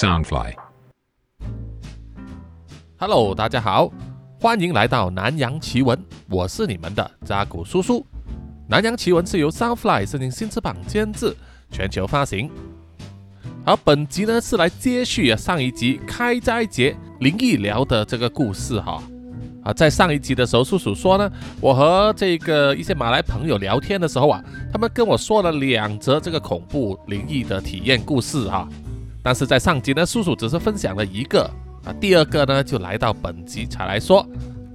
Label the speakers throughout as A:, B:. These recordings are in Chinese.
A: Soundfly。
B: Hello，大家好，欢迎来到南洋奇闻，我是你们的扎古叔叔。南洋奇闻是由 Soundfly 声音新翅膀监制，全球发行。好，本集呢是来接续啊上一集开斋节灵异聊的这个故事哈。啊，在上一集的时候，叔叔说呢，我和这个一些马来朋友聊天的时候啊，他们跟我说了两则这个恐怖灵异的体验故事哈。但是在上集呢，叔叔只是分享了一个啊，第二个呢就来到本集才来说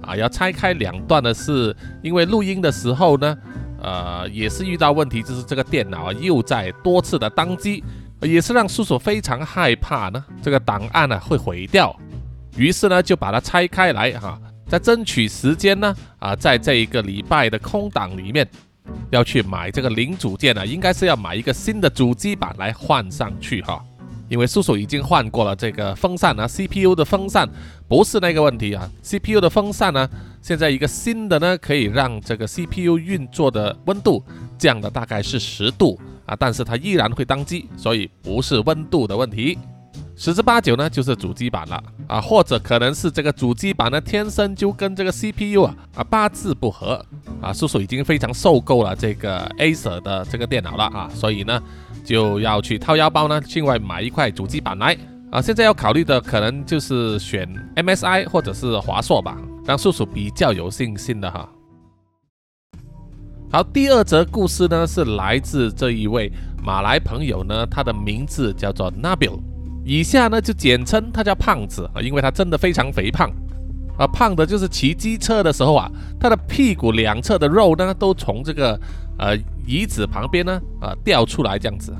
B: 啊，要拆开两段的是，因为录音的时候呢，呃，也是遇到问题，就是这个电脑啊又在多次的当机，也是让叔叔非常害怕呢，这个档案呢会毁掉，于是呢就把它拆开来哈。在争取时间呢，啊，在这一个礼拜的空档里面，要去买这个零组件呢，应该是要买一个新的主机板来换上去哈。因为叔叔已经换过了这个风扇啊，CPU 的风扇不是那个问题啊，CPU 的风扇呢，现在一个新的呢，可以让这个 CPU 运作的温度降的大概是十度啊，但是它依然会当机，所以不是温度的问题。十之八九呢，就是主机板了啊，或者可能是这个主机板呢天生就跟这个 CPU 啊啊八字不合啊。叔叔已经非常受够了这个 Acer 的这个电脑了啊，所以呢就要去掏腰包呢，另外买一块主机板来啊。现在要考虑的可能就是选 MSI 或者是华硕吧，让叔叔比较有信心的哈。好，第二则故事呢是来自这一位马来朋友呢，他的名字叫做 Nabil。以下呢就简称他叫胖子啊，因为他真的非常肥胖啊，胖的就是骑机车的时候啊，他的屁股两侧的肉呢都从这个呃椅子旁边呢啊掉出来这样子。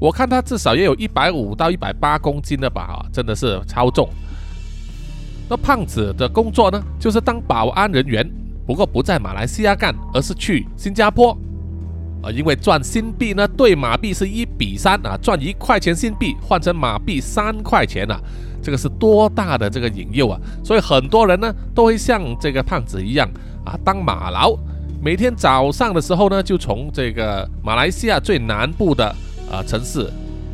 B: 我看他至少也有一百五到一百八公斤的吧啊，真的是超重。那胖子的工作呢就是当保安人员，不过不在马来西亚干，而是去新加坡。啊，因为赚新币呢，兑马币是一比三啊，赚一块钱新币换成马币三块钱啊，这个是多大的这个引诱啊！所以很多人呢都会像这个胖子一样啊，当马劳，每天早上的时候呢，就从这个马来西亚最南部的啊城市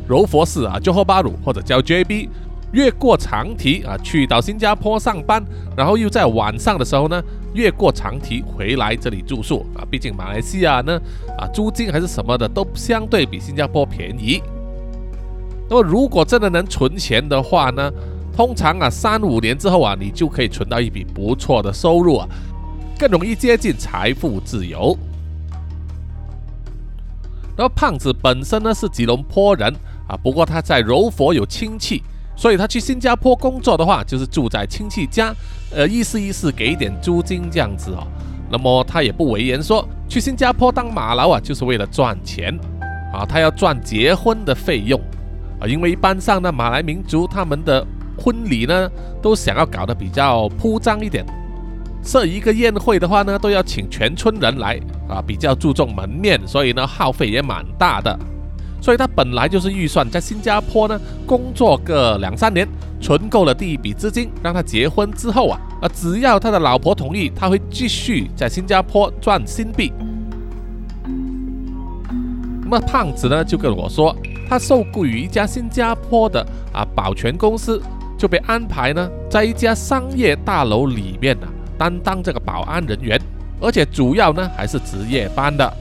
B: 柔佛市啊，就后巴鲁或者叫 JB。越过长堤啊，去到新加坡上班，然后又在晚上的时候呢，越过长堤回来这里住宿啊。毕竟马来西亚呢，啊租金还是什么的都相对比新加坡便宜。那么如果真的能存钱的话呢，通常啊三五年之后啊，你就可以存到一笔不错的收入啊，更容易接近财富自由。然后胖子本身呢是吉隆坡人啊，不过他在柔佛有亲戚。所以他去新加坡工作的话，就是住在亲戚家，呃，意思意思给一点租金这样子哦。那么他也不为言说去新加坡当马劳啊，就是为了赚钱啊，他要赚结婚的费用啊，因为一般上呢，马来民族他们的婚礼呢，都想要搞得比较铺张一点，设一个宴会的话呢，都要请全村人来啊，比较注重门面，所以呢，耗费也蛮大的。所以他本来就是预算在新加坡呢工作个两三年，存够了第一笔资金，让他结婚之后啊啊，只要他的老婆同意，他会继续在新加坡赚新币。那么胖子呢就跟我说，他受雇于一家新加坡的啊保全公司，就被安排呢在一家商业大楼里面啊担当这个保安人员，而且主要呢还是值夜班的。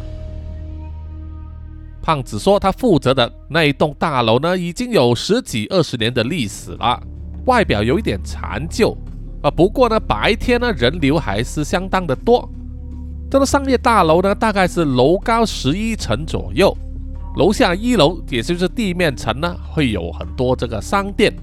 B: 胖子说，他负责的那一栋大楼呢，已经有十几二十年的历史了，外表有一点残旧啊。不过呢，白天呢人流还是相当的多。这个商业大楼呢，大概是楼高十一层左右，楼下一楼也就是地面层呢，会有很多这个商店。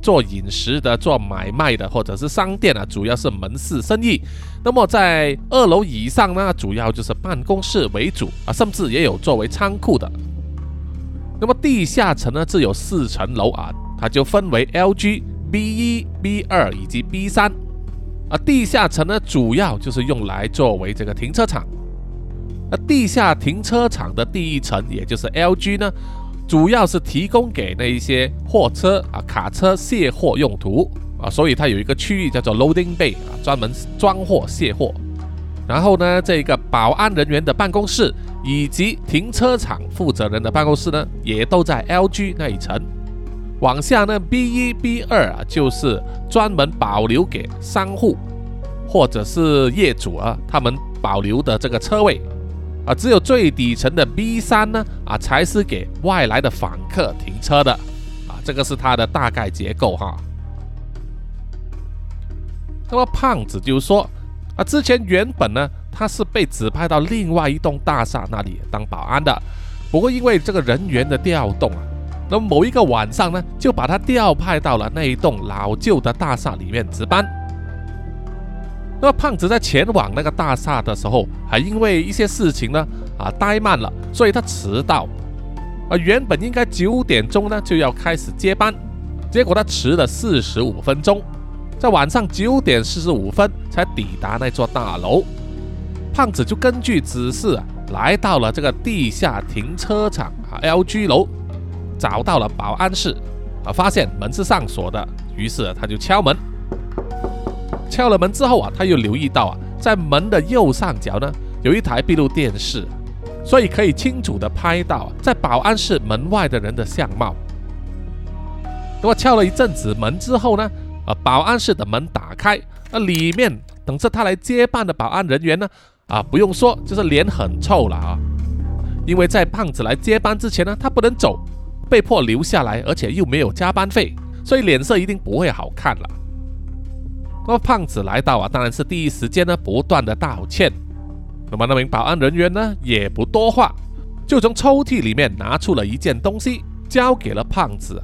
B: 做饮食的、做买卖的，或者是商店啊，主要是门市生意。那么在二楼以上呢，主要就是办公室为主啊，甚至也有作为仓库的。那么地下层呢，只有四层楼啊，它就分为 LG、B 一、B 二以及 B 三啊。地下层呢，主要就是用来作为这个停车场。那地下停车场的第一层，也就是 LG 呢。主要是提供给那一些货车啊、卡车卸货用途啊，所以它有一个区域叫做 loading bay 啊，专门装货卸货。然后呢，这个保安人员的办公室以及停车场负责人的办公室呢，也都在 LG 那一层。往下呢，B 一、B 二啊，就是专门保留给商户或者是业主啊，他们保留的这个车位啊。只有最底层的 B 三呢，啊，才是给外来的访客停车的啊。这个是它的大概结构哈。那么胖子就说啊，之前原本呢，他是被指派到另外一栋大厦那里当保安的，不过因为这个人员的调动啊。那么某一个晚上呢，就把他调派到了那一栋老旧的大厦里面值班。那么胖子在前往那个大厦的时候，还因为一些事情呢，啊怠慢了，所以他迟到。啊，原本应该九点钟呢就要开始接班，结果他迟了四十五分钟，在晚上九点四十五分才抵达那座大楼。胖子就根据指示啊，来到了这个地下停车场啊 LG 楼。找到了保安室，啊，发现门是上锁的，于是他就敲门。敲了门之后啊，他又留意到啊，在门的右上角呢，有一台闭路电视，所以可以清楚的拍到在保安室门外的人的相貌。那么敲了一阵子门之后呢，啊，保安室的门打开，那里面等着他来接班的保安人员呢，啊，不用说，就是脸很臭了啊，因为在胖子来接班之前呢，他不能走。被迫留下来，而且又没有加班费，所以脸色一定不会好看了。那么胖子来到啊，当然是第一时间呢，不断的道歉。那么那名保安人员呢，也不多话，就从抽屉里面拿出了一件东西，交给了胖子。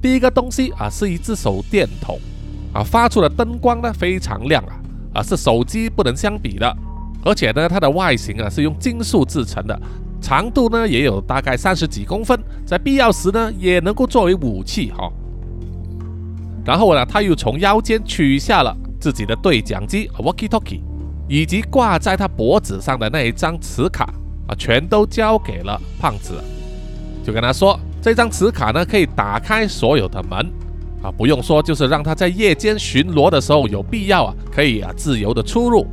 B: 第一个东西啊，是一只手电筒，啊，发出的灯光呢非常亮啊，啊，是手机不能相比的，而且呢，它的外形啊是用金属制成的。长度呢也有大概三十几公分，在必要时呢也能够作为武器哈。然后呢，他又从腰间取下了自己的对讲机 （walkie talkie） 以及挂在他脖子上的那一张磁卡啊，全都交给了胖子，就跟他说，这张磁卡呢可以打开所有的门啊，不用说，就是让他在夜间巡逻的时候有必要啊，可以啊自由的出入。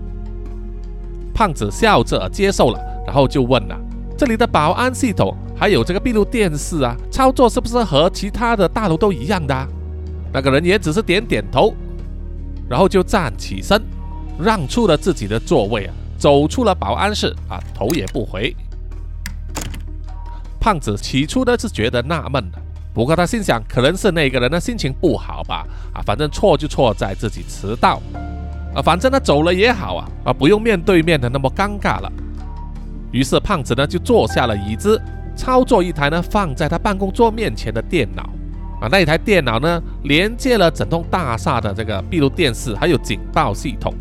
B: 胖子笑着接受了，然后就问了。这里的保安系统还有这个闭路电视啊，操作是不是和其他的大楼都一样的？那个人也只是点点头，然后就站起身，让出了自己的座位啊，走出了保安室啊，头也不回。胖子起初呢是觉得纳闷的，不过他心想，可能是那个人的心情不好吧，啊，反正错就错在自己迟到，啊，反正他走了也好啊，啊，不用面对面的那么尴尬了。于是胖子呢就坐下了椅子，操作一台呢放在他办公桌面前的电脑啊，那一台电脑呢连接了整栋大厦的这个闭路电视还有警报系统，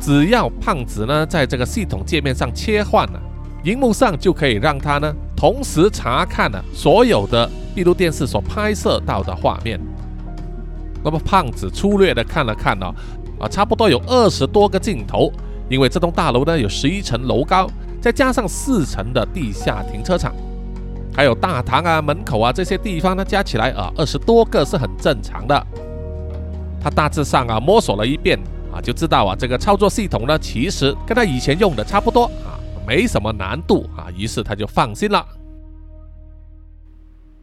B: 只要胖子呢在这个系统界面上切换了，荧幕上就可以让他呢同时查看了所有的闭路电视所拍摄到的画面。那么胖子粗略的看了看呢，啊，差不多有二十多个镜头，因为这栋大楼呢有十一层楼高。再加上四层的地下停车场，还有大堂啊、门口啊这些地方呢，加起来啊二十多个是很正常的。他大致上啊摸索了一遍啊，就知道啊这个操作系统呢其实跟他以前用的差不多啊，没什么难度啊，于是他就放心了。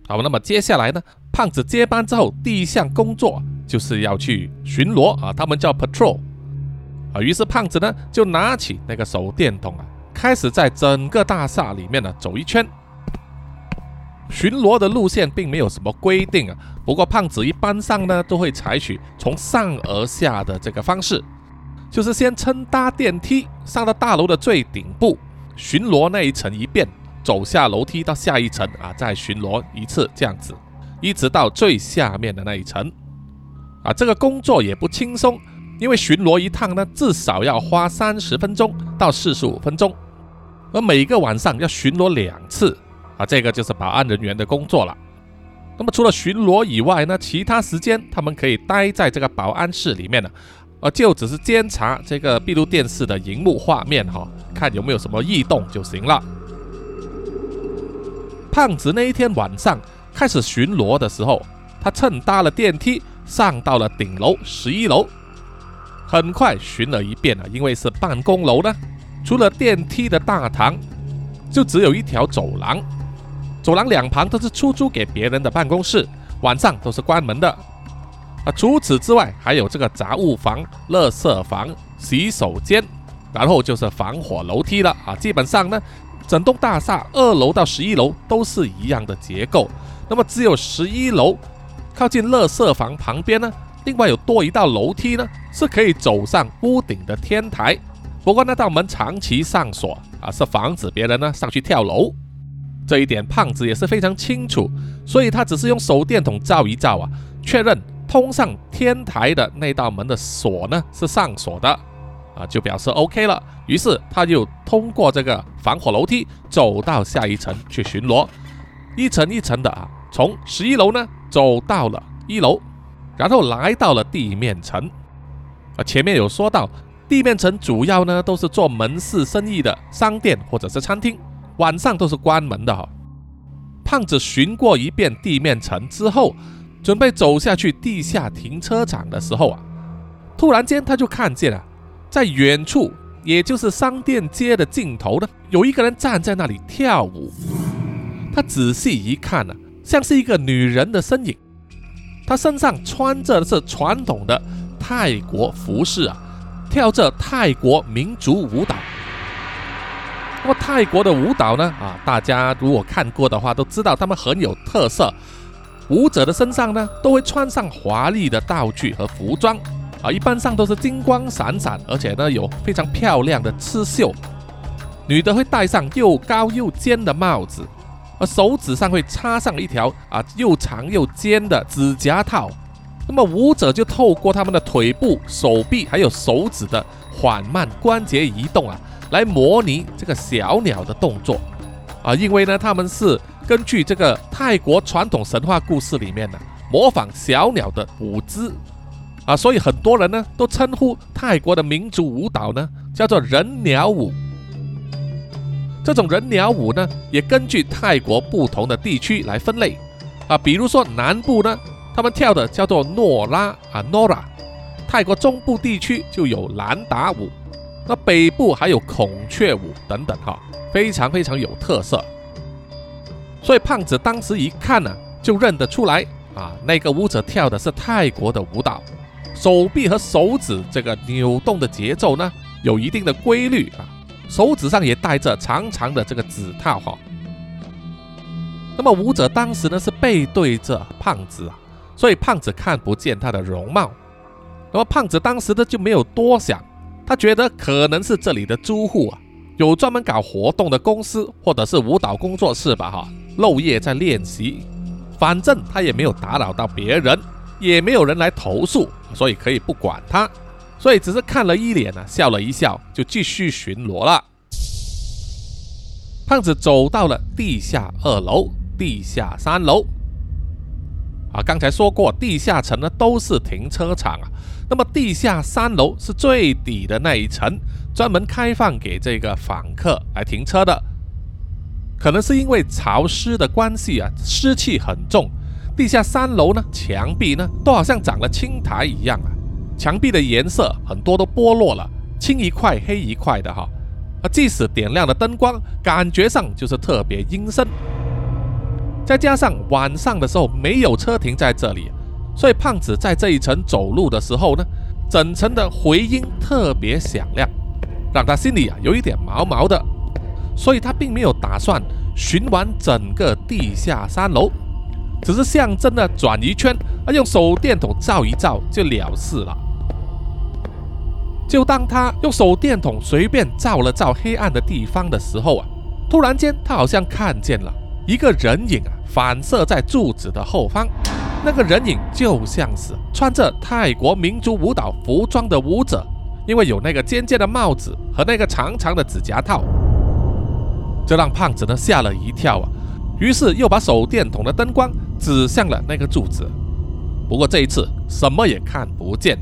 B: 好，那么接下来呢，胖子接班之后第一项工作就是要去巡逻啊，他们叫 patrol 啊，于是胖子呢就拿起那个手电筒啊。开始在整个大厦里面呢走一圈，巡逻的路线并没有什么规定啊。不过胖子一般上呢都会采取从上而下的这个方式，就是先乘搭电梯上到大楼的最顶部，巡逻那一层一遍，走下楼梯到下一层啊，再巡逻一次，这样子，一直到最下面的那一层。啊，这个工作也不轻松，因为巡逻一趟呢至少要花三十分钟到四十五分钟。而每个晚上要巡逻两次啊，这个就是保安人员的工作了。那么除了巡逻以外呢，其他时间他们可以待在这个保安室里面呢，呃，就只是监察这个闭路电视的荧幕画面哈，看有没有什么异动就行了。胖子那一天晚上开始巡逻的时候，他乘搭了电梯上到了顶楼十一楼，很快巡了一遍了，因为是办公楼呢。除了电梯的大堂，就只有一条走廊。走廊两旁都是出租给别人的办公室，晚上都是关门的。啊，除此之外，还有这个杂物房、垃圾房、洗手间，然后就是防火楼梯了啊。基本上呢，整栋大厦二楼到十一楼都是一样的结构。那么只有十一楼靠近垃圾房旁边呢，另外有多一道楼梯呢，是可以走上屋顶的天台。不过那道门长期上锁啊，是防止别人呢上去跳楼。这一点胖子也是非常清楚，所以他只是用手电筒照一照啊，确认。通上天台的那道门的锁呢是上锁的，啊，就表示 OK 了。于是他就通过这个防火楼梯走到下一层去巡逻，一层一层的啊，从十一楼呢走到了一楼，然后来到了地面层。啊，前面有说到，地面层主要呢都是做门市生意的商店或者是餐厅，晚上都是关门的哈。胖子巡过一遍地面层之后。准备走下去地下停车场的时候啊，突然间他就看见了，在远处，也就是商店街的尽头呢，有一个人站在那里跳舞。他仔细一看呢，像是一个女人的身影。她身上穿着的是传统的泰国服饰啊，跳着泰国民族舞蹈。那么泰国的舞蹈呢，啊，大家如果看过的话，都知道他们很有特色。舞者的身上呢，都会穿上华丽的道具和服装，啊，一般上都是金光闪闪，而且呢有非常漂亮的刺绣。女的会戴上又高又尖的帽子，而手指上会插上一条啊又长又尖的指甲套。那么舞者就透过他们的腿部、手臂还有手指的缓慢关节移动啊，来模拟这个小鸟的动作，啊，因为呢他们是。根据这个泰国传统神话故事里面呢，模仿小鸟的舞姿啊，所以很多人呢都称呼泰国的民族舞蹈呢叫做人鸟舞。这种人鸟舞呢，也根据泰国不同的地区来分类啊，比如说南部呢，他们跳的叫做诺拉啊，Nora；泰国中部地区就有兰达舞，那北部还有孔雀舞等等哈，非常非常有特色。所以胖子当时一看呢，就认得出来啊，那个舞者跳的是泰国的舞蹈，手臂和手指这个扭动的节奏呢，有一定的规律啊，手指上也戴着长长的这个指套哈。那么舞者当时呢是背对着胖子啊，所以胖子看不见他的容貌。那么胖子当时呢就没有多想，他觉得可能是这里的租户啊，有专门搞活动的公司或者是舞蹈工作室吧哈。漏夜在练习，反正他也没有打扰到别人，也没有人来投诉，所以可以不管他，所以只是看了一脸呢，笑了一笑，就继续巡逻了。胖子走到了地下二楼、地下三楼，啊，刚才说过，地下层呢都是停车场啊，那么地下三楼是最底的那一层，专门开放给这个访客来停车的。可能是因为潮湿的关系啊，湿气很重。地下三楼呢，墙壁呢都好像长了青苔一样啊，墙壁的颜色很多都剥落了，青一块黑一块的哈。啊，即使点亮了灯光，感觉上就是特别阴森。再加上晚上的时候没有车停在这里，所以胖子在这一层走路的时候呢，整层的回音特别响亮，让他心里啊有一点毛毛的。所以他并没有打算寻完整个地下三楼，只是象征的转一圈，啊，用手电筒照一照就了事了。就当他用手电筒随便照了照黑暗的地方的时候啊，突然间他好像看见了一个人影啊，反射在柱子的后方。那个人影就像是穿着泰国民族舞蹈服装的舞者，因为有那个尖尖的帽子和那个长长的指甲套。这让胖子呢吓了一跳啊，于是又把手电筒的灯光指向了那个柱子。不过这一次什么也看不见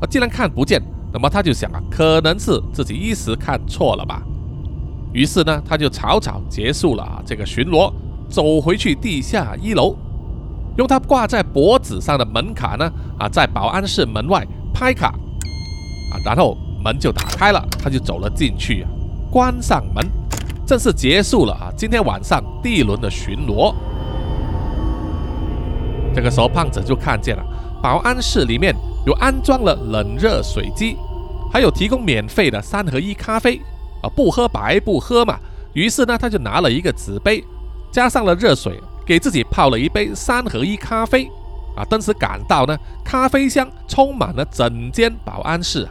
B: 啊！既然看不见，那么他就想啊，可能是自己一时看错了吧。于是呢，他就草草结束了啊这个巡逻，走回去地下一楼，用他挂在脖子上的门卡呢啊，在保安室门外拍卡啊，然后门就打开了，他就走了进去啊，关上门。正式结束了啊！今天晚上第一轮的巡逻，这个时候，胖子就看见了保安室里面有安装了冷热水机，还有提供免费的三合一咖啡啊，不喝白不喝嘛。于是呢，他就拿了一个纸杯，加上了热水，给自己泡了一杯三合一咖啡啊。顿时感到呢，咖啡香充满了整间保安室。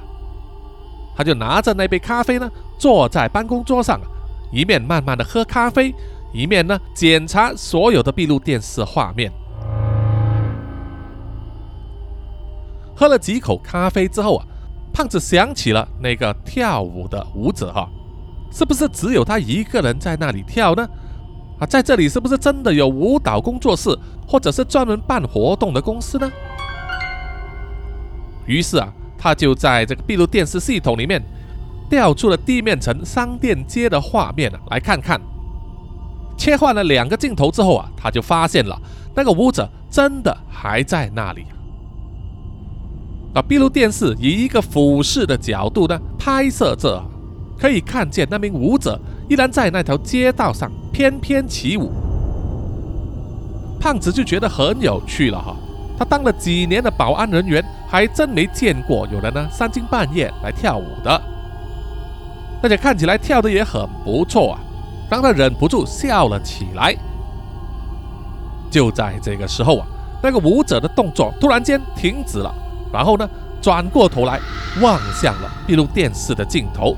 B: 他就拿着那杯咖啡呢，坐在办公桌上，一面慢慢的喝咖啡，一面呢检查所有的闭路电视画面。喝了几口咖啡之后啊，胖子想起了那个跳舞的舞者哈，是不是只有他一个人在那里跳呢？在这里是不是真的有舞蹈工作室，或者是专门办活动的公司呢？于是啊。他就在这个闭路电视系统里面调出了地面层商店街的画面啊，来看看。切换了两个镜头之后啊，他就发现了那个舞者真的还在那里。啊，闭路电视以一个俯视的角度呢拍摄着，可以看见那名舞者依然在那条街道上翩翩起舞。胖子就觉得很有趣了哈。他当了几年的保安人员，还真没见过有人呢三更半夜来跳舞的，而且看起来跳的也很不错啊，让他忍不住笑了起来。就在这个时候啊，那个舞者的动作突然间停止了，然后呢，转过头来望向了闭路电视的镜头，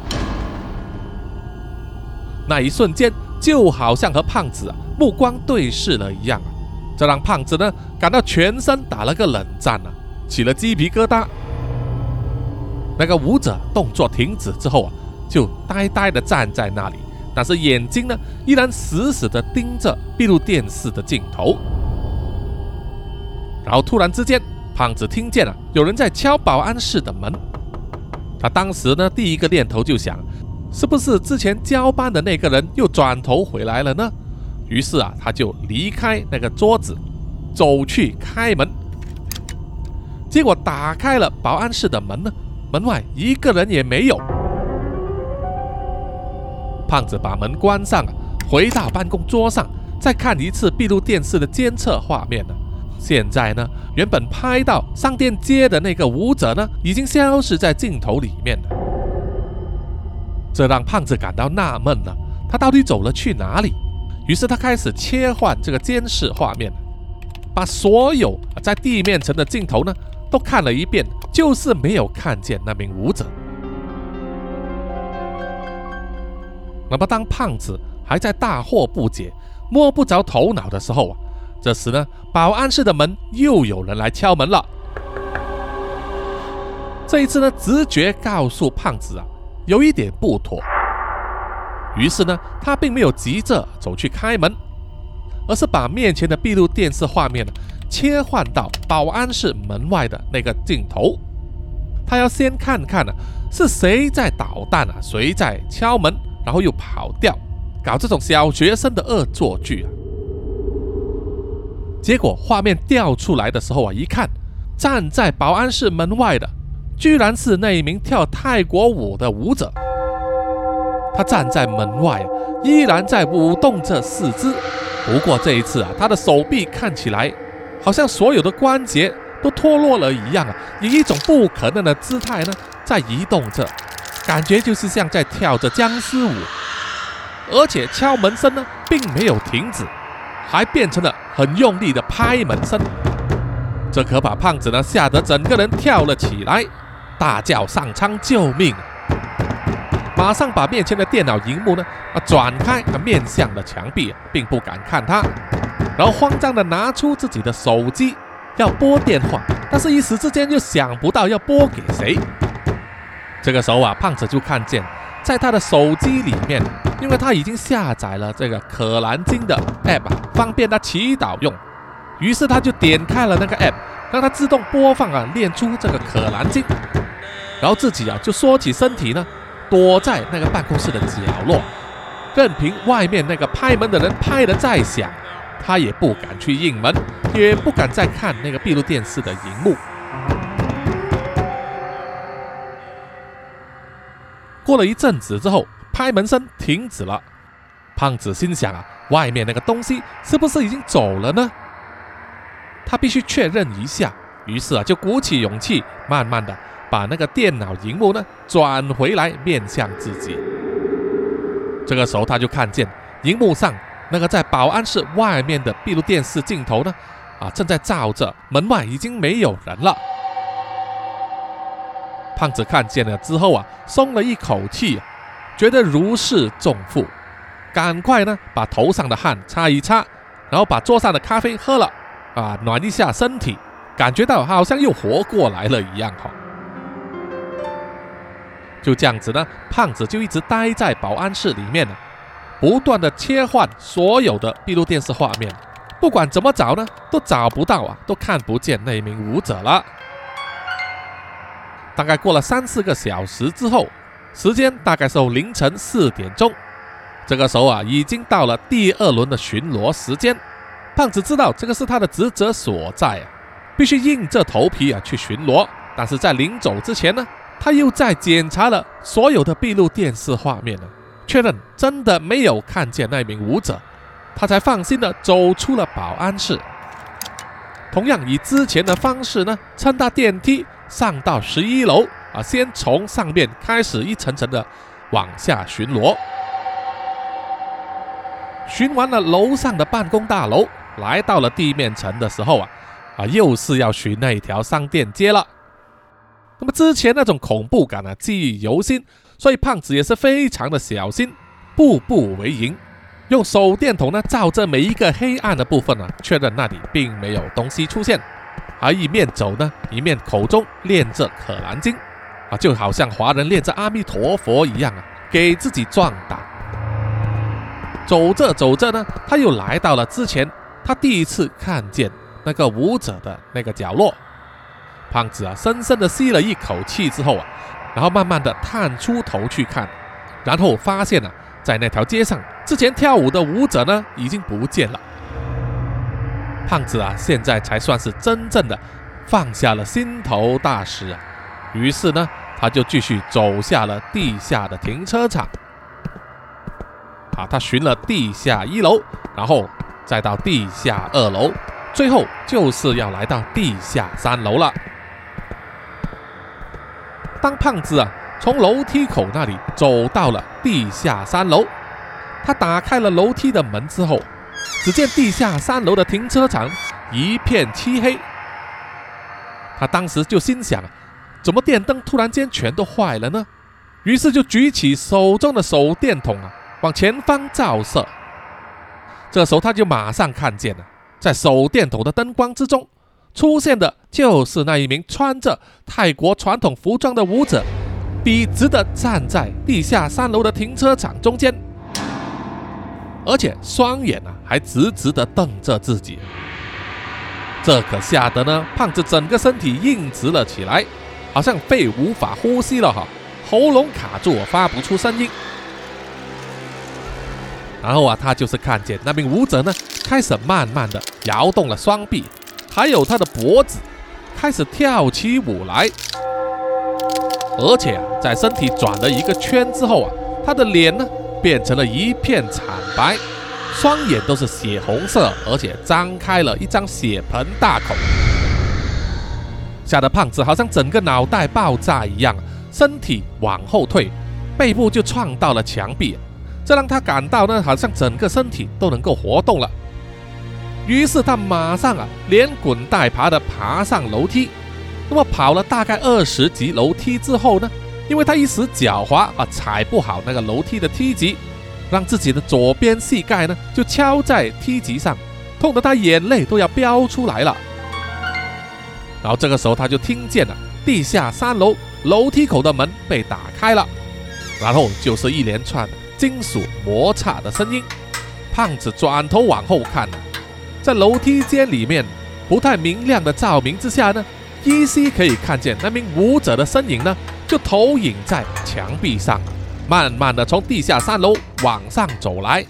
B: 那一瞬间就好像和胖子目光对视了一样啊。这让胖子呢感到全身打了个冷战啊，起了鸡皮疙瘩。那个舞者动作停止之后啊，就呆呆的站在那里，但是眼睛呢依然死死的盯着闭路电视的镜头。然后突然之间，胖子听见了有人在敲保安室的门。他当时呢第一个念头就想，是不是之前交班的那个人又转头回来了呢？于是啊，他就离开那个桌子，走去开门。结果打开了保安室的门呢，门外一个人也没有。胖子把门关上啊，回到办公桌上，再看一次闭路电视的监测画面呢。现在呢，原本拍到上电街的那个舞者呢，已经消失在镜头里面。这让胖子感到纳闷了，他到底走了去哪里？于是他开始切换这个监视画面，把所有在地面层的镜头呢都看了一遍，就是没有看见那名舞者。那么当胖子还在大惑不解、摸不着头脑的时候啊，这时呢，保安室的门又有人来敲门了。这一次呢，直觉告诉胖子啊，有一点不妥。于是呢，他并没有急着走去开门，而是把面前的闭路电视画面呢切换到保安室门外的那个镜头。他要先看看呢是谁在捣蛋啊，谁在敲门，然后又跑掉，搞这种小学生的恶作剧啊。结果画面调出来的时候啊，一看，站在保安室门外的，居然是那一名跳泰国舞的舞者。他站在门外，依然在舞动着四肢。不过这一次啊，他的手臂看起来好像所有的关节都脱落了一样啊，以一种不可能的姿态呢在移动着，感觉就是像在跳着僵尸舞。而且敲门声呢并没有停止，还变成了很用力的拍门声。这可把胖子呢吓得整个人跳了起来，大叫上苍救命！马上把面前的电脑荧幕呢啊转开，啊面向了墙壁，并不敢看他，然后慌张的拿出自己的手机要拨电话，但是一时之间又想不到要拨给谁。这个时候啊，胖子就看见在他的手机里面，因为他已经下载了这个可兰经的 app，方便他祈祷用，于是他就点开了那个 app，让它自动播放啊，练出这个可兰经，然后自己啊就缩起身体呢。躲在那个办公室的角落，任凭外面那个拍门的人拍得再响，他也不敢去应门，也不敢再看那个闭路电视的荧幕。过了一阵子之后，拍门声停止了。胖子心想啊，外面那个东西是不是已经走了呢？他必须确认一下。于是啊，就鼓起勇气，慢慢的把那个电脑荧幕呢转回来，面向自己。这个时候，他就看见荧幕上那个在保安室外面的闭路电视镜头呢，啊，正在照着门外已经没有人了。胖子看见了之后啊，松了一口气，觉得如释重负，赶快呢把头上的汗擦一擦，然后把桌上的咖啡喝了，啊，暖一下身体，感觉到好像又活过来了一样哈。就这样子呢，胖子就一直待在保安室里面呢，不断的切换所有的闭路电视画面，不管怎么找呢，都找不到啊，都看不见那名舞者了。大概过了三四个小时之后，时间大概是凌晨四点钟，这个时候啊，已经到了第二轮的巡逻时间。胖子知道这个是他的职责所在啊，必须硬着头皮啊去巡逻。但是在临走之前呢，他又在检查了所有的闭路电视画面呢，确认真的没有看见那名舞者，他才放心的走出了保安室。同样以之前的方式呢，乘搭电梯上到十一楼啊，先从上面开始一层层的往下巡逻。巡完了楼上的办公大楼，来到了地面层的时候啊，啊，又是要寻那一条商店街了。那么之前那种恐怖感啊，记忆犹新，所以胖子也是非常的小心，步步为营，用手电筒呢照着每一个黑暗的部分呢，确认那里并没有东西出现，而一面走呢，一面口中念着可兰经，啊，就好像华人念着阿弥陀佛一样啊，给自己壮胆。走着走着呢，他又来到了之前他第一次看见那个舞者的那个角落。胖子啊，深深的吸了一口气之后啊，然后慢慢的探出头去看，然后发现啊，在那条街上之前跳舞的舞者呢，已经不见了。胖子啊，现在才算是真正的放下了心头大石啊。于是呢，他就继续走下了地下的停车场。啊，他寻了地下一楼，然后再到地下二楼，最后就是要来到地下三楼了。当胖子啊从楼梯口那里走到了地下三楼，他打开了楼梯的门之后，只见地下三楼的停车场一片漆黑。他当时就心想：怎么电灯突然间全都坏了呢？于是就举起手中的手电筒啊，往前方照射。这时候他就马上看见了，在手电筒的灯光之中。出现的就是那一名穿着泰国传统服装的舞者，笔直的站在地下三楼的停车场中间，而且双眼啊还直直的瞪着自己。这可吓得呢，胖子整个身体硬直了起来，好像肺无法呼吸了哈，喉咙卡住，发不出声音。然后啊，他就是看见那名舞者呢，开始慢慢的摇动了双臂。还有他的脖子开始跳起舞来，而且啊，在身体转了一个圈之后啊，他的脸呢变成了一片惨白，双眼都是血红色，而且张开了一张血盆大口，吓得胖子好像整个脑袋爆炸一样，身体往后退，背部就撞到了墙壁，这让他感到呢，好像整个身体都能够活动了。于是他马上啊，连滚带爬的爬上楼梯。那么跑了大概二十级楼梯之后呢，因为他一时脚滑啊，踩不好那个楼梯的梯级，让自己的左边膝盖呢就敲在梯级上，痛得他眼泪都要飙出来了。然后这个时候他就听见了地下三楼楼梯口的门被打开了，然后就是一连串金属摩擦的声音。胖子转头往后看。在楼梯间里面不太明亮的照明之下呢，依稀可以看见那名舞者的身影呢，就投影在墙壁上，慢慢的从地下三楼往上走来。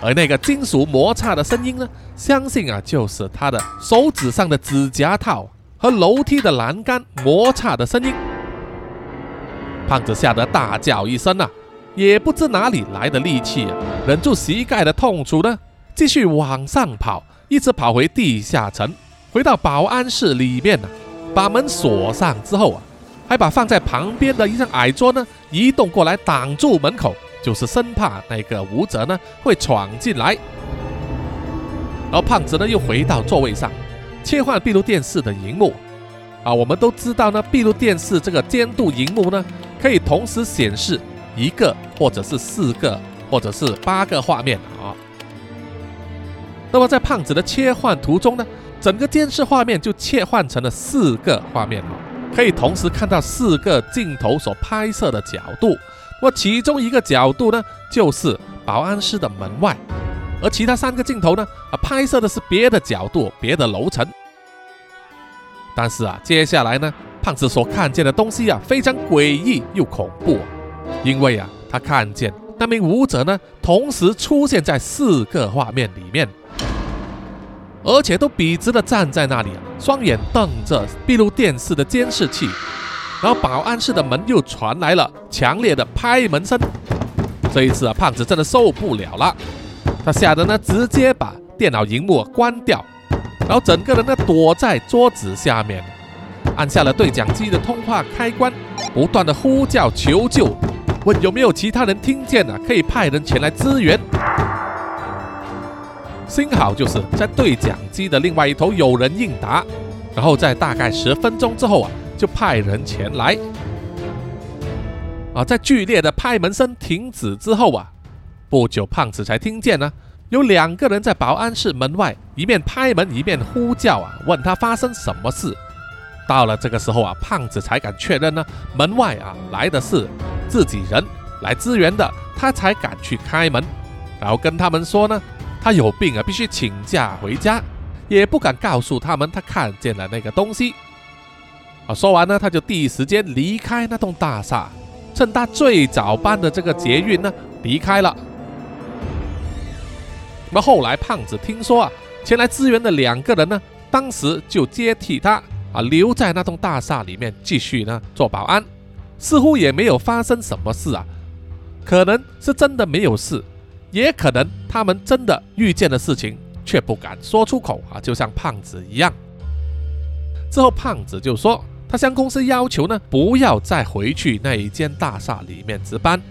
B: 而那个金属摩擦的声音呢，相信啊就是他的手指上的指甲套和楼梯的栏杆摩擦的声音。胖子吓得大叫一声啊，也不知哪里来的力气啊，忍住膝盖的痛楚呢，继续往上跑。一直跑回地下层，回到保安室里面呢，把门锁上之后啊，还把放在旁边的一张矮桌呢移动过来挡住门口，就是生怕那个武者呢会闯进来。然后胖子呢又回到座位上，切换闭路电视的荧幕。啊，我们都知道呢，闭路电视这个监督荧幕呢，可以同时显示一个或者是四个或者是八个画面啊。那么在胖子的切换途中呢？整个电视画面就切换成了四个画面哦，可以同时看到四个镜头所拍摄的角度。那么其中一个角度呢，就是保安室的门外，而其他三个镜头呢，啊，拍摄的是别的角度、别的楼层。但是啊，接下来呢，胖子所看见的东西啊，非常诡异又恐怖，因为啊，他看见那名舞者呢，同时出现在四个画面里面。而且都笔直的站在那里，双眼瞪着闭路电视的监视器，然后保安室的门又传来了强烈的拍门声。这一次啊，胖子真的受不了了，他吓得呢直接把电脑荧幕关掉，然后整个人呢躲在桌子下面，按下了对讲机的通话开关，不断的呼叫求救，问有没有其他人听见啊，可以派人前来支援。幸好就是在对讲机的另外一头有人应答，然后在大概十分钟之后啊，就派人前来。啊，在剧烈的拍门声停止之后啊，不久胖子才听见呢，有两个人在保安室门外一面拍门一面呼叫啊，问他发生什么事。到了这个时候啊，胖子才敢确认呢，门外啊来的是自己人来支援的，他才敢去开门，然后跟他们说呢。他有病啊，必须请假回家，也不敢告诉他们他看见了那个东西。啊，说完呢，他就第一时间离开那栋大厦，趁他最早班的这个捷运呢离开了。那么后来胖子听说啊，前来支援的两个人呢，当时就接替他啊，留在那栋大厦里面继续呢做保安，似乎也没有发生什么事啊，可能是真的没有事。也可能他们真的遇见的事情，却不敢说出口啊，就像胖子一样。之后胖子就说，他向公司要求呢，不要再回去那一间大厦里面值班，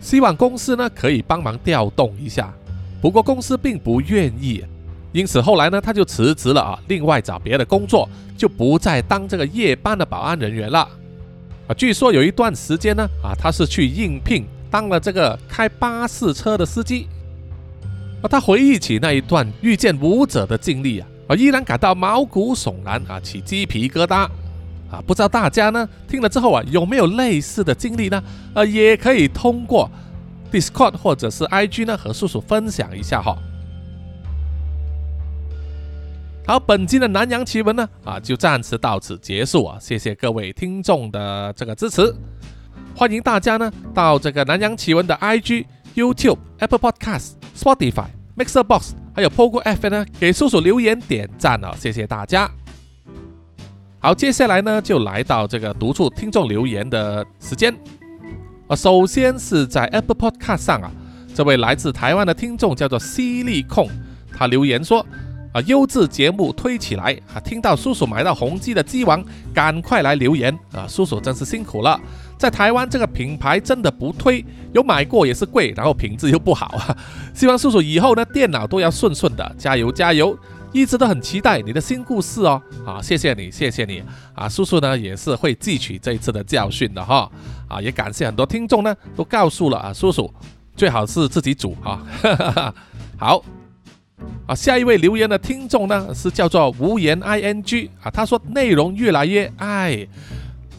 B: 希望公司呢可以帮忙调动一下。不过公司并不愿意，因此后来呢他就辞职了啊，另外找别的工作，就不再当这个夜班的保安人员了。啊，据说有一段时间呢啊，他是去应聘。当了这个开巴士车的司机，啊，他回忆起那一段遇见舞者的经历啊，啊，依然感到毛骨悚然啊，起鸡皮疙瘩啊！不知道大家呢听了之后啊，有没有类似的经历呢？呃，也可以通过 Discord 或者是 IG 呢和叔叔分享一下哈。好，本期的南洋奇闻呢啊，就暂时到此结束啊！谢谢各位听众的这个支持。欢迎大家呢到这个南洋奇闻的 IG、YouTube、Apple Podcast、Spotify、Mixer Box，还有 Pogo F 呢，给叔叔留言点赞啊，谢谢大家。好，接下来呢就来到这个读出听众留言的时间。啊，首先是在 Apple Podcast 上啊，这位来自台湾的听众叫做犀利控，他留言说。啊，优质节目推起来啊！听到叔叔买到宏基的机王，赶快来留言啊！叔叔真是辛苦了，在台湾这个品牌真的不推，有买过也是贵，然后品质又不好啊！希望叔叔以后呢电脑都要顺顺的，加油加油！一直都很期待你的新故事哦！啊，谢谢你，谢谢你啊！叔叔呢也是会汲取这一次的教训的哈！啊，也感谢很多听众呢都告诉了啊叔叔，最好是自己煮哈！好。啊，下一位留言的听众呢是叫做无言 i n g 啊，他说内容越来越爱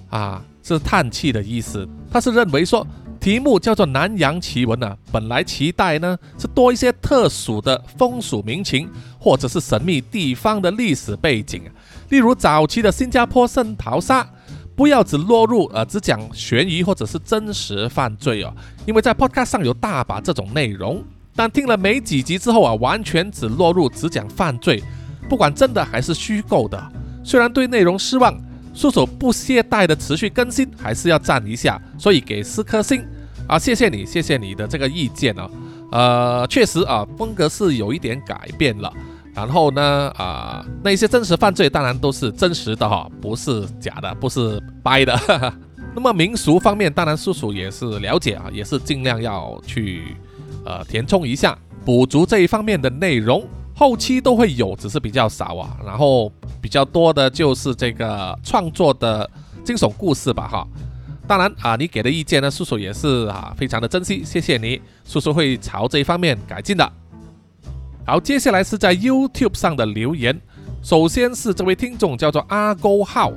B: 啊，是叹气的意思。他是认为说题目叫做南洋奇闻啊，本来期待呢是多一些特殊的风俗民情，或者是神秘地方的历史背景，例如早期的新加坡圣淘沙，不要只落入呃只讲悬疑或者是真实犯罪哦，因为在 podcast 上有大把这种内容。但听了没几集之后啊，完全只落入只讲犯罪，不管真的还是虚构的。虽然对内容失望，叔叔不懈怠的持续更新，还是要赞一下，所以给四颗星啊！谢谢你，谢谢你的这个意见啊。呃，确实啊，风格是有一点改变了，然后呢，啊，那些真实犯罪当然都是真实的哈，不是假的，不是掰的。那么民俗方面，当然叔叔也是了解啊，也是尽量要去呃填充一下，补足这一方面的内容。后期都会有，只是比较少啊。然后比较多的就是这个创作的惊悚故事吧哈。当然啊，你给的意见呢，叔叔也是啊，非常的珍惜，谢谢你，叔叔会朝这一方面改进的。好，接下来是在 YouTube 上的留言。首先是这位听众叫做阿勾号，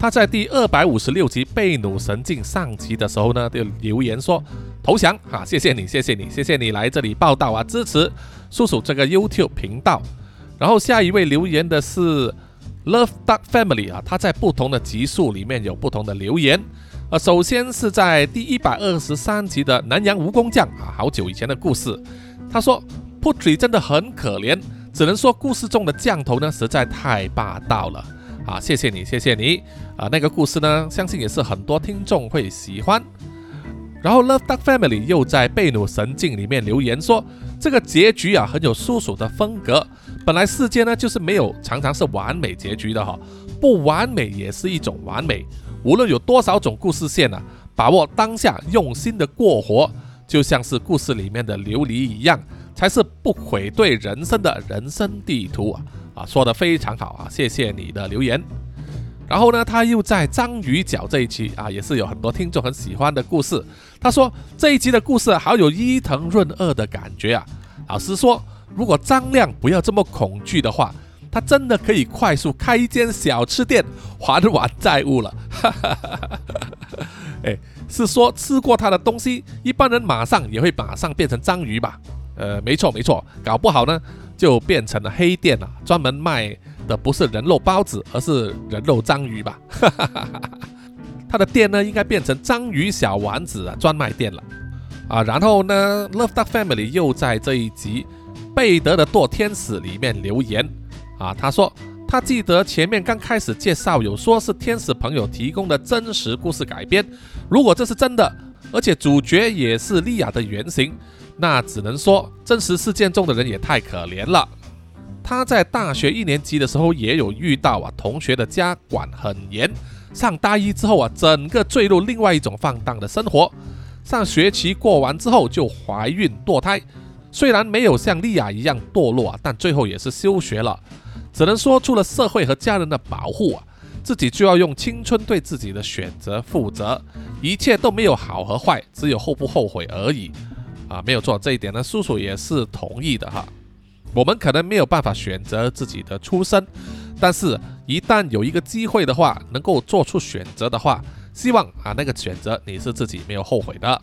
B: 他在第二百五十六集《贝努神境》上集的时候呢，就留言说投降啊，谢谢你，谢谢你，谢谢你来这里报道啊，支持叔叔这个 YouTube 频道。然后下一位留言的是 Love Duck Family 啊，他在不同的集数里面有不同的留言。呃，首先是在第一百二十三集的南洋蜈蚣将啊，好久以前的故事，他说。Putri 真的很可怜，只能说故事中的降头呢实在太霸道了啊！谢谢你，谢谢你啊！那个故事呢，相信也是很多听众会喜欢。然后 Love Duck Family 又在贝努神境里面留言说，这个结局啊很有叔叔的风格。本来世界呢就是没有常常是完美结局的哈，不完美也是一种完美。无论有多少种故事线呢，把握当下，用心的过活，就像是故事里面的琉璃一样。才是不愧对人生的人生地图啊！啊，说的非常好啊，谢谢你的留言。然后呢，他又在章鱼脚这一期啊，也是有很多听众很喜欢的故事。他说这一集的故事好有伊藤润二的感觉啊。老实说，如果张亮不要这么恐惧的话，他真的可以快速开一间小吃店还完债务了。哈哈哈哈哈！哎，是说吃过他的东西，一般人马上也会马上变成章鱼吧？呃，没错没错，搞不好呢就变成了黑店了，专门卖的不是人肉包子，而是人肉章鱼吧。他的店呢应该变成章鱼小丸子啊专卖店了啊。然后呢，Love Duck Family 又在这一集贝德的堕天使里面留言啊，他说他记得前面刚开始介绍有说是天使朋友提供的真实故事改编，如果这是真的，而且主角也是莉亚的原型。那只能说真实事件中的人也太可怜了。他在大学一年级的时候也有遇到啊，同学的家管很严。上大一之后啊，整个坠入另外一种放荡的生活。上学期过完之后就怀孕堕胎，虽然没有像莉亚一样堕落啊，但最后也是休学了。只能说出了社会和家人的保护啊，自己就要用青春对自己的选择负责。一切都没有好和坏，只有后不后悔而已。啊，没有错，这一点呢，叔叔也是同意的哈。我们可能没有办法选择自己的出身，但是一旦有一个机会的话，能够做出选择的话，希望啊那个选择你是自己没有后悔的。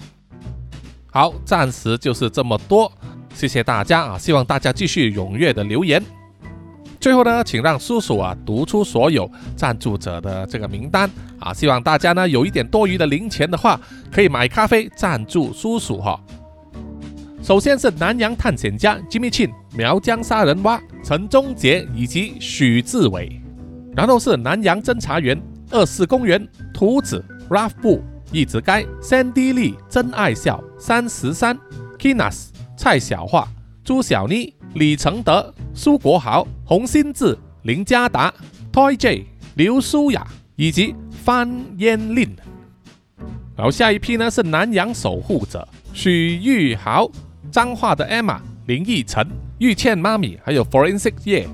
B: 好，暂时就是这么多，谢谢大家啊，希望大家继续踊跃的留言。最后呢，请让叔叔啊读出所有赞助者的这个名单啊，希望大家呢有一点多余的零钱的话，可以买咖啡赞助叔叔哈。首先是南洋探险家 Jimmy Chin、苗疆杀人蛙陈忠杰以及许志伟，然后是南洋侦查员二四公园图子 Ralph 布一直该 Sandy Lee 真爱笑三十三 Kinas 蔡小桦朱小妮李承德苏国豪洪新志林家达 Toy J 刘舒雅以及范嫣令。然后下一批呢是南洋守护者许玉豪。脏话的 Emma、林奕晨、玉倩妈咪，还有 Forensic 叶，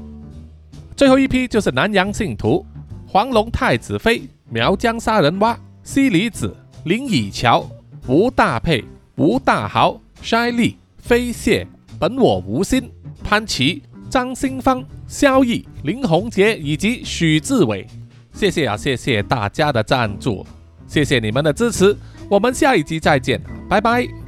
B: 最后一批就是南洋信徒黄龙太子妃、苗疆杀人蛙、西里子、林以乔、吴大佩、吴大豪、筛利、飞蟹、本我无心、潘琪、张新芳、萧毅、林宏杰以及许志伟，谢谢啊，谢谢大家的赞助，谢谢你们的支持，我们下一集再见，拜拜。